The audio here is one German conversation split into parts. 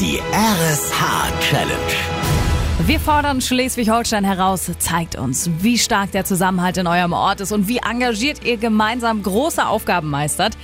Die RSH-Challenge. Wir fordern Schleswig-Holstein heraus. Zeigt uns, wie stark der Zusammenhalt in eurem Ort ist und wie engagiert ihr gemeinsam große Aufgaben meistert.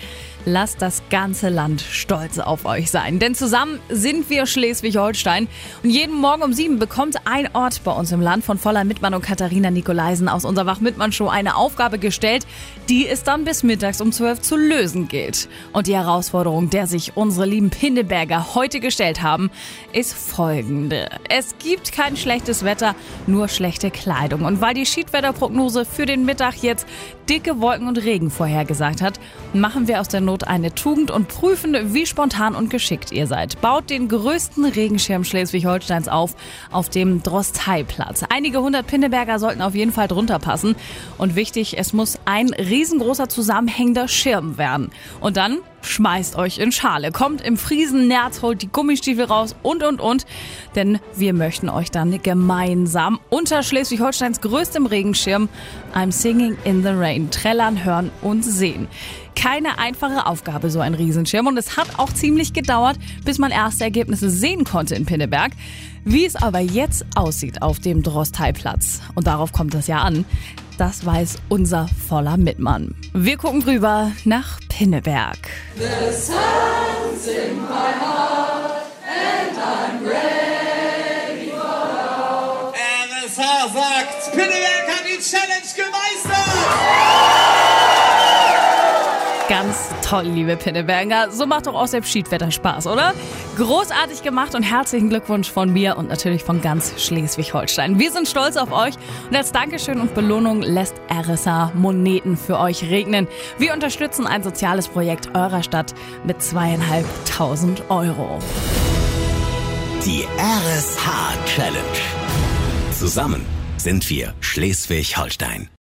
Lasst das ganze Land stolz auf euch sein. Denn zusammen sind wir Schleswig-Holstein. Und jeden Morgen um sieben bekommt ein Ort bei uns im Land von Voller Mittmann und Katharina Nikolaisen aus unserer Wach-Mittmann-Show eine Aufgabe gestellt, die es dann bis mittags um zwölf zu lösen gilt. Und die Herausforderung, der sich unsere lieben Pinneberger heute gestellt haben, ist folgende. Es gibt kein schlechtes Wetter, nur schlechte Kleidung. Und weil die Schiedwetterprognose für den Mittag jetzt dicke Wolken und Regen vorhergesagt hat, machen wir aus der Not Not eine Tugend und prüfen, wie spontan und geschickt ihr seid. Baut den größten Regenschirm Schleswig-Holsteins auf, auf dem Drosteiplatz. Einige hundert Pinneberger sollten auf jeden Fall drunter passen. Und wichtig, es muss ein riesengroßer zusammenhängender Schirm werden. Und dann schmeißt euch in Schale, kommt im Friesen, Nerz, holt die Gummistiefel raus und und und. Denn wir möchten euch dann gemeinsam unter Schleswig-Holsteins größtem Regenschirm I'm Singing in the Rain trällern, hören und sehen. Keine einfache Aufgabe, so ein Riesenschirm. Und es hat auch ziemlich gedauert, bis man erste Ergebnisse sehen konnte in Pinneberg. Wie es aber jetzt aussieht auf dem Drosteiplatz, und darauf kommt es ja an, das weiß unser voller Mitmann. Wir gucken rüber nach Pinneberg. The sun's in my heart and I'm ready for love. RSH sagt, Pinneberg hat die Challenge gemeistert! Ganz toll, liebe Pinneberger. So macht doch auch selbst Schiedwetter Spaß, oder? Großartig gemacht und herzlichen Glückwunsch von mir und natürlich von ganz Schleswig-Holstein. Wir sind stolz auf euch und als Dankeschön und Belohnung lässt RSA Moneten für euch regnen. Wir unterstützen ein soziales Projekt eurer Stadt mit zweieinhalbtausend Euro. Die RSH-Challenge. Zusammen sind wir Schleswig-Holstein.